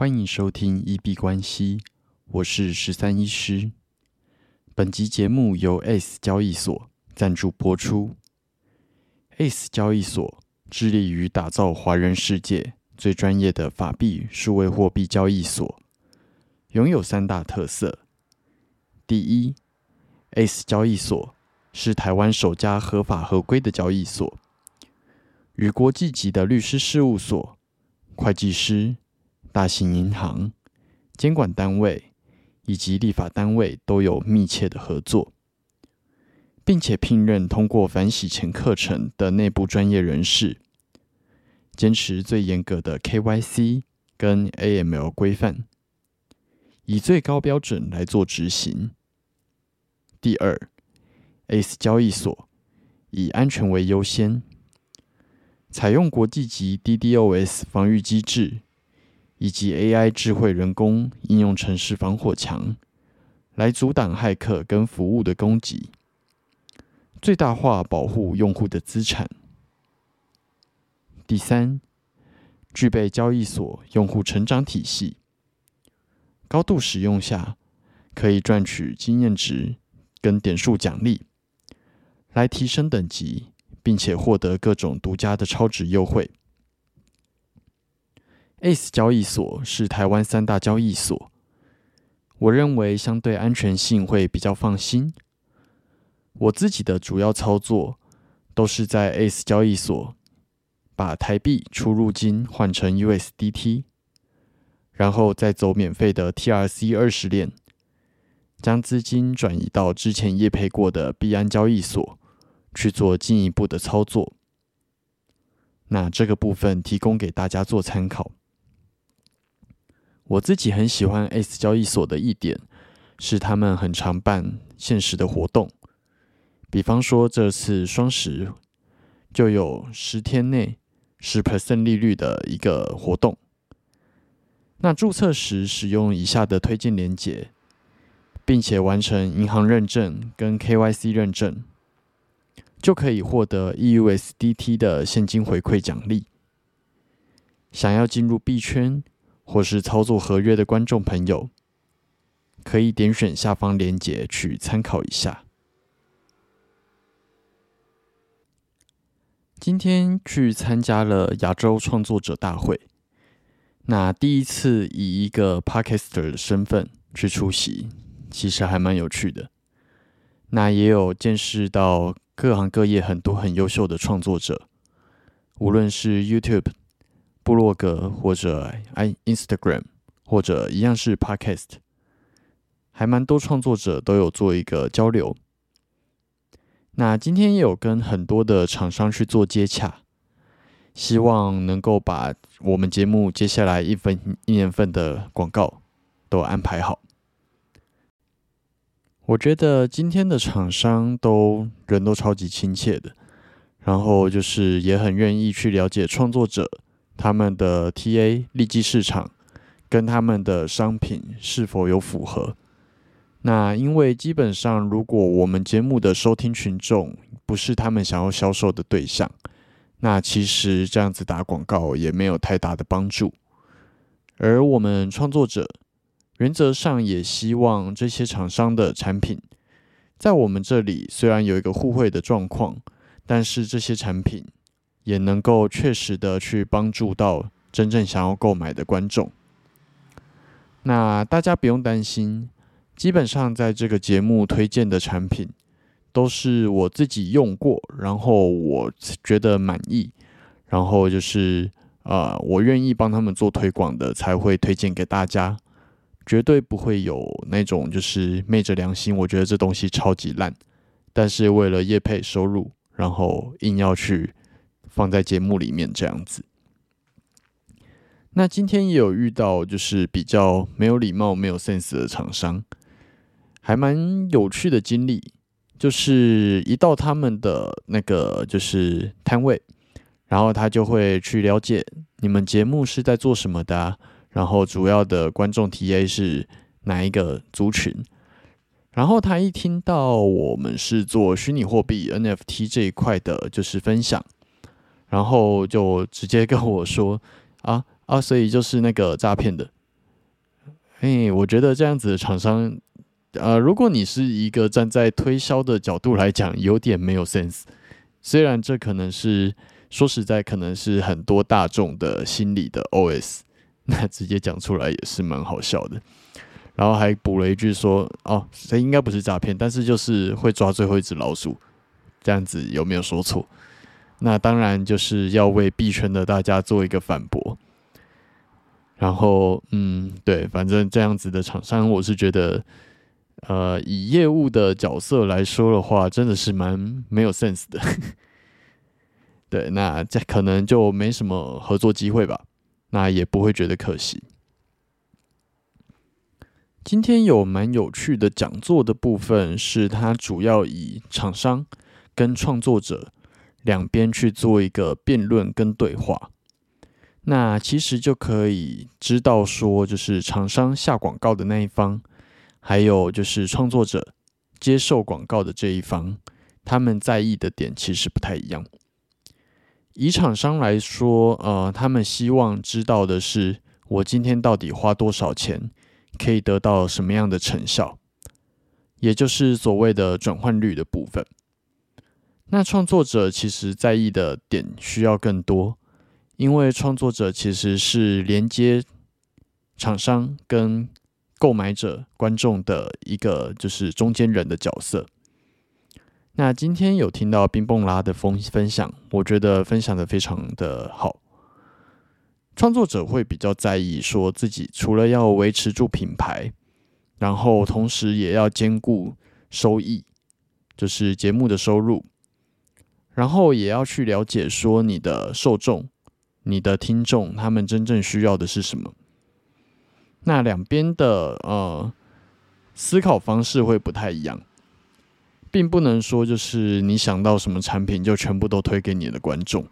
欢迎收听一币关系，我是十三医师。本集节目由 S 交易所赞助播出。S 交易所致力于打造华人世界最专业的法币数位货币交易所，拥有三大特色：第一，S 交易所是台湾首家合法合规的交易所，与国际级的律师事务所、会计师。大型银行、监管单位以及立法单位都有密切的合作，并且聘任通过反洗钱课程的内部专业人士，坚持最严格的 KYC 跟 AML 规范，以最高标准来做执行。第二，ACE 交易所以安全为优先，采用国际级 DDoS 防御机制。以及 AI 智慧人工应用程式防火墙，来阻挡骇客跟服务的攻击，最大化保护用户的资产。第三，具备交易所用户成长体系，高度使用下可以赚取经验值跟点数奖励，来提升等级，并且获得各种独家的超值优惠。ACE 交易所是台湾三大交易所，我认为相对安全性会比较放心。我自己的主要操作都是在 ACE 交易所把台币出入金换成 USDT，然后再走免费的 TRC 二十链，将资金转移到之前业配过的币安交易所去做进一步的操作。那这个部分提供给大家做参考。我自己很喜欢 S 交易所的一点是，他们很常办限时的活动，比方说这次双十就有十天内十 percent 利率的一个活动。那注册时使用以下的推荐连结，并且完成银行认证跟 KYC 认证，就可以获得 EUSDT 的现金回馈奖励。想要进入币圈？或是操作合约的观众朋友，可以点选下方链接去参考一下。今天去参加了亚洲创作者大会，那第一次以一个 Podcaster 的身份去出席，其实还蛮有趣的。那也有见识到各行各业很多很优秀的创作者，无论是 YouTube。部落格或者 i Instagram 或者一样是 Podcast，还蛮多创作者都有做一个交流。那今天也有跟很多的厂商去做接洽，希望能够把我们节目接下来一分一年份的广告都安排好。我觉得今天的厂商都人都超级亲切的，然后就是也很愿意去了解创作者。他们的 TA 利基市场跟他们的商品是否有符合？那因为基本上，如果我们节目的收听群众不是他们想要销售的对象，那其实这样子打广告也没有太大的帮助。而我们创作者原则上也希望这些厂商的产品在我们这里虽然有一个互惠的状况，但是这些产品。也能够确实的去帮助到真正想要购买的观众。那大家不用担心，基本上在这个节目推荐的产品都是我自己用过，然后我觉得满意，然后就是呃，我愿意帮他们做推广的才会推荐给大家，绝对不会有那种就是昧着良心，我觉得这东西超级烂，但是为了业配收入，然后硬要去。放在节目里面这样子。那今天也有遇到，就是比较没有礼貌、没有 sense 的厂商，还蛮有趣的经历。就是一到他们的那个就是摊位，然后他就会去了解你们节目是在做什么的，然后主要的观众 TA 是哪一个族群。然后他一听到我们是做虚拟货币 NFT 这一块的，就是分享。然后就直接跟我说：“啊啊，所以就是那个诈骗的。”哎，我觉得这样子的厂商，呃，如果你是一个站在推销的角度来讲，有点没有 sense。虽然这可能是说实在，可能是很多大众的心理的 OS，那直接讲出来也是蛮好笑的。然后还补了一句说：“哦，这应该不是诈骗，但是就是会抓最后一只老鼠。”这样子有没有说错？那当然就是要为币圈的大家做一个反驳。然后，嗯，对，反正这样子的厂商，我是觉得，呃，以业务的角色来说的话，真的是蛮没有 sense 的。对，那这可能就没什么合作机会吧。那也不会觉得可惜。今天有蛮有趣的讲座的部分，是它主要以厂商跟创作者两边去做一个辩论跟对话。那其实就可以知道说，就是厂商下广告的那一方，还有就是创作者接受广告的这一方，他们在意的点其实不太一样。以厂商来说，呃，他们希望知道的是，我今天到底花多少钱。可以得到什么样的成效，也就是所谓的转换率的部分。那创作者其实在意的点需要更多，因为创作者其实是连接厂商跟购买者、观众的一个就是中间人的角色。那今天有听到冰蹦拉的分分享，我觉得分享的非常的好。创作者会比较在意，说自己除了要维持住品牌，然后同时也要兼顾收益，就是节目的收入，然后也要去了解说你的受众、你的听众他们真正需要的是什么。那两边的呃思考方式会不太一样，并不能说就是你想到什么产品就全部都推给你的观众。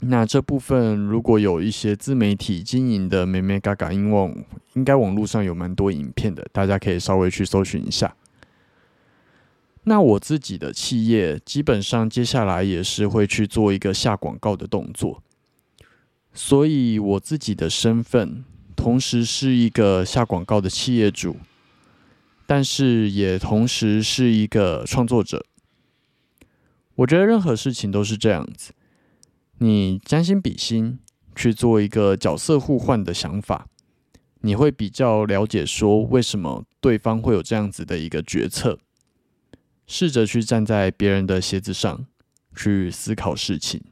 那这部分如果有一些自媒体经营的美美嘎嘎，因为应该网络上有蛮多影片的，大家可以稍微去搜寻一下。那我自己的企业基本上接下来也是会去做一个下广告的动作，所以我自己的身份同时是一个下广告的企业主，但是也同时是一个创作者。我觉得任何事情都是这样子。你将心比心去做一个角色互换的想法，你会比较了解说为什么对方会有这样子的一个决策。试着去站在别人的鞋子上去思考事情。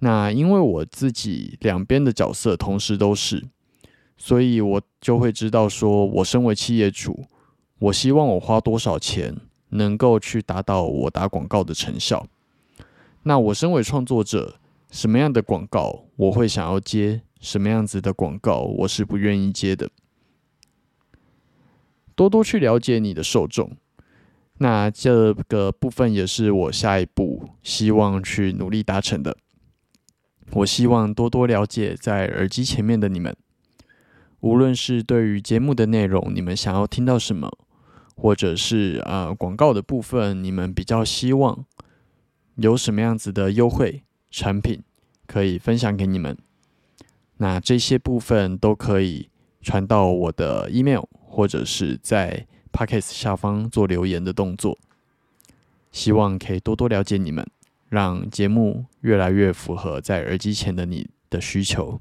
那因为我自己两边的角色同时都是，所以我就会知道说，我身为企业主，我希望我花多少钱能够去达到我打广告的成效。那我身为创作者，什么样的广告我会想要接，什么样子的广告我是不愿意接的。多多去了解你的受众，那这个部分也是我下一步希望去努力达成的。我希望多多了解在耳机前面的你们，无论是对于节目的内容，你们想要听到什么，或者是啊广告的部分，你们比较希望。有什么样子的优惠产品可以分享给你们？那这些部分都可以传到我的 email，或者是在 podcast 下方做留言的动作。希望可以多多了解你们，让节目越来越符合在耳机前的你的需求。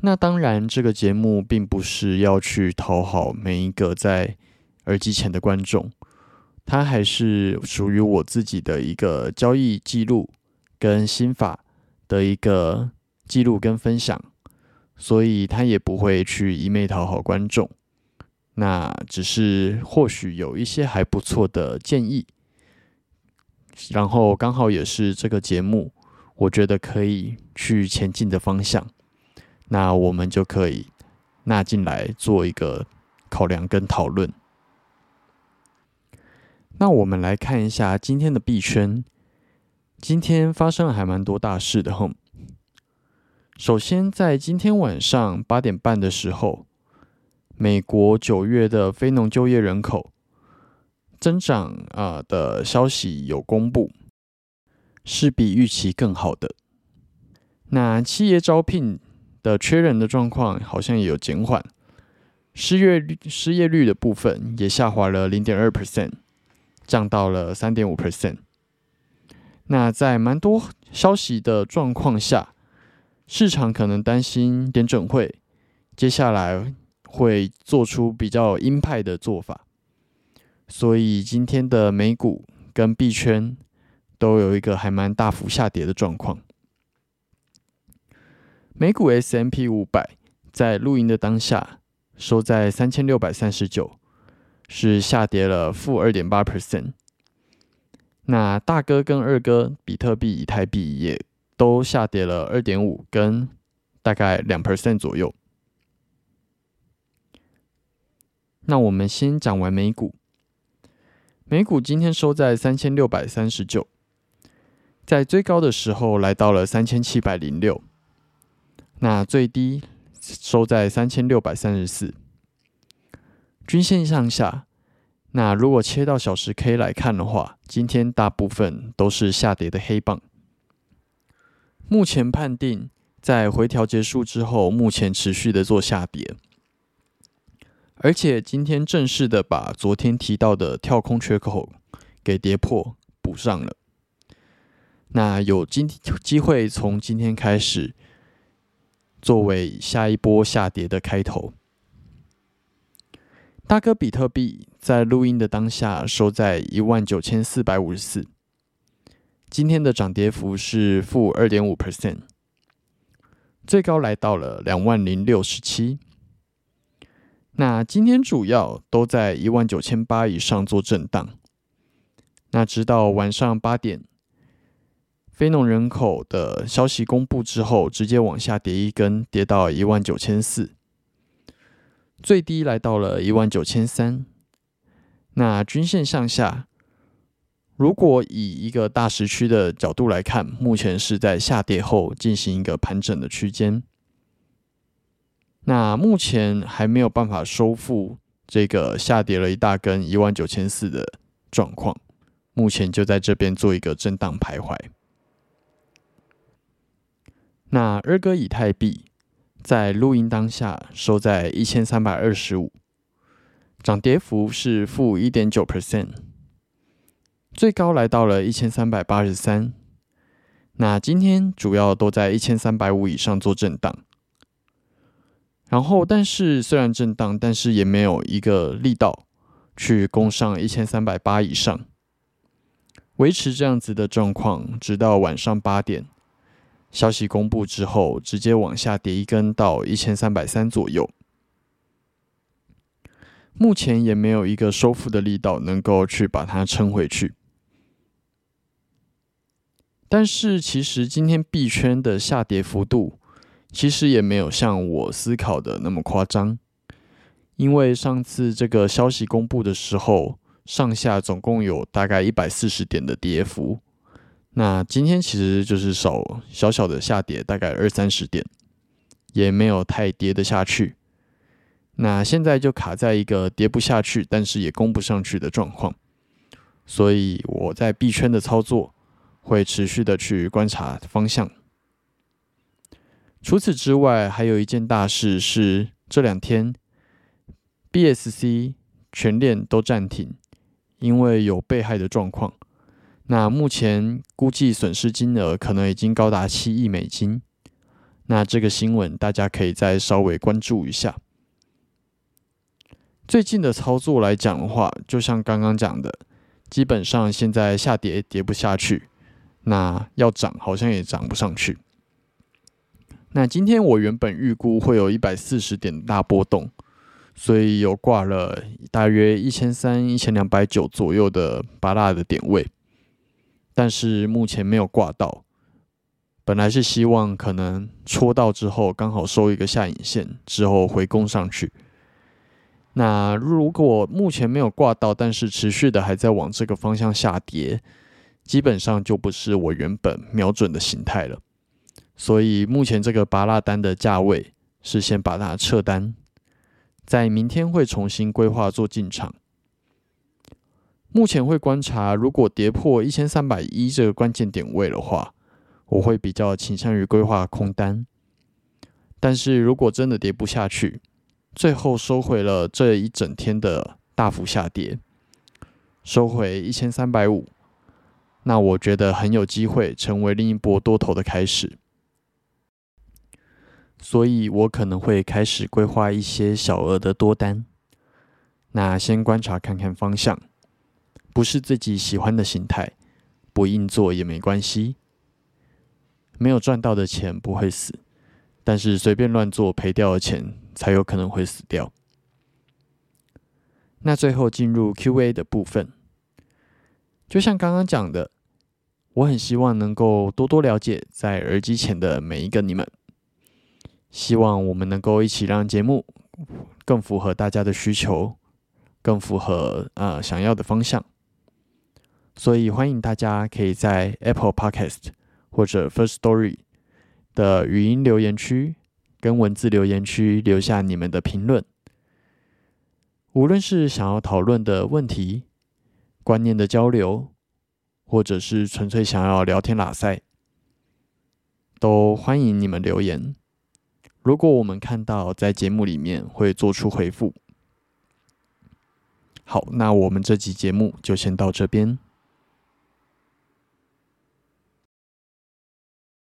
那当然，这个节目并不是要去讨好每一个在耳机前的观众。它还是属于我自己的一个交易记录跟心法的一个记录跟分享，所以它也不会去一昧讨好观众。那只是或许有一些还不错的建议，然后刚好也是这个节目我觉得可以去前进的方向，那我们就可以纳进来做一个考量跟讨论。那我们来看一下今天的币圈，今天发生了还蛮多大事的吼。首先，在今天晚上八点半的时候，美国九月的非农就业人口增长啊的消息有公布，是比预期更好的。那企业招聘的缺人的状况好像也有减缓，失业率失业率的部分也下滑了零点二 percent，降到了三点五 percent。那在蛮多消息的状况下，市场可能担心点准会接下来会做出比较鹰派的做法，所以今天的美股跟币圈都有一个还蛮大幅下跌的状况。美股 S M P 五百在录音的当下收在三千六百三十九，是下跌了负二点八 percent。那大哥跟二哥比特币、以太币也都下跌了二点五跟大概两 percent 左右。那我们先讲完美股，美股今天收在三千六百三十九，在最高的时候来到了三千七百零六。那最低收在三千六百三十四，均线向下。那如果切到小时 K 来看的话，今天大部分都是下跌的黑棒。目前判定在回调结束之后，目前持续的做下跌，而且今天正式的把昨天提到的跳空缺口给跌破补上了。那有今机会从今天开始。作为下一波下跌的开头，大哥比特币在录音的当下收在一万九千四百五十四，今天的涨跌幅是负二点五 percent，最高来到了两万零六十七。那今天主要都在一万九千八以上做震荡，那直到晚上八点。非农人口的消息公布之后，直接往下跌一根，跌到一万九千四，最低来到了一万九千三。那均线向下，如果以一个大时区的角度来看，目前是在下跌后进行一个盘整的区间。那目前还没有办法收复这个下跌了一大根一万九千四的状况，目前就在这边做一个震荡徘徊。那二哥以太币在录音当下收在一千三百二十五，涨跌幅是负一点九 percent，最高来到了一千三百八十三。那今天主要都在一千三百五以上做震荡，然后但是虽然震荡，但是也没有一个力道去攻上一千三百八以上，维持这样子的状况，直到晚上八点。消息公布之后，直接往下跌一根到一千三百三左右。目前也没有一个收复的力道能够去把它撑回去。但是，其实今天币圈的下跌幅度，其实也没有像我思考的那么夸张。因为上次这个消息公布的时候，上下总共有大概一百四十点的跌幅。那今天其实就是少小小的下跌，大概二三十点，也没有太跌得下去。那现在就卡在一个跌不下去，但是也攻不上去的状况。所以我在币圈的操作会持续的去观察方向。除此之外，还有一件大事是这两天 BSC 全链都暂停，因为有被害的状况。那目前估计损失金额可能已经高达七亿美金。那这个新闻大家可以再稍微关注一下。最近的操作来讲的话，就像刚刚讲的，基本上现在下跌跌不下去，那要涨好像也涨不上去。那今天我原本预估会有一百四十点大波动，所以有挂了大约一千三、一千两百九左右的八大的点位。但是目前没有挂到，本来是希望可能戳到之后刚好收一个下影线之后回攻上去。那如果目前没有挂到，但是持续的还在往这个方向下跌，基本上就不是我原本瞄准的形态了。所以目前这个拔蜡单的价位是先把它撤单，在明天会重新规划做进场。目前会观察，如果跌破一千三百一这个关键点位的话，我会比较倾向于规划空单。但是如果真的跌不下去，最后收回了这一整天的大幅下跌，收回一千三百五，那我觉得很有机会成为另一波多头的开始。所以我可能会开始规划一些小额的多单，那先观察看看方向，不是自己喜欢的形态，不硬做也没关系。没有赚到的钱不会死，但是随便乱做赔掉的钱才有可能会死掉。那最后进入 Q&A 的部分，就像刚刚讲的，我很希望能够多多了解在耳机前的每一个你们。希望我们能够一起让节目更符合大家的需求，更符合呃想要的方向。所以欢迎大家可以在 Apple Podcast 或者 First Story 的语音留言区跟文字留言区留下你们的评论。无论是想要讨论的问题、观念的交流，或者是纯粹想要聊天拉塞，都欢迎你们留言。如果我们看到在节目里面会做出回复，好，那我们这集节目就先到这边。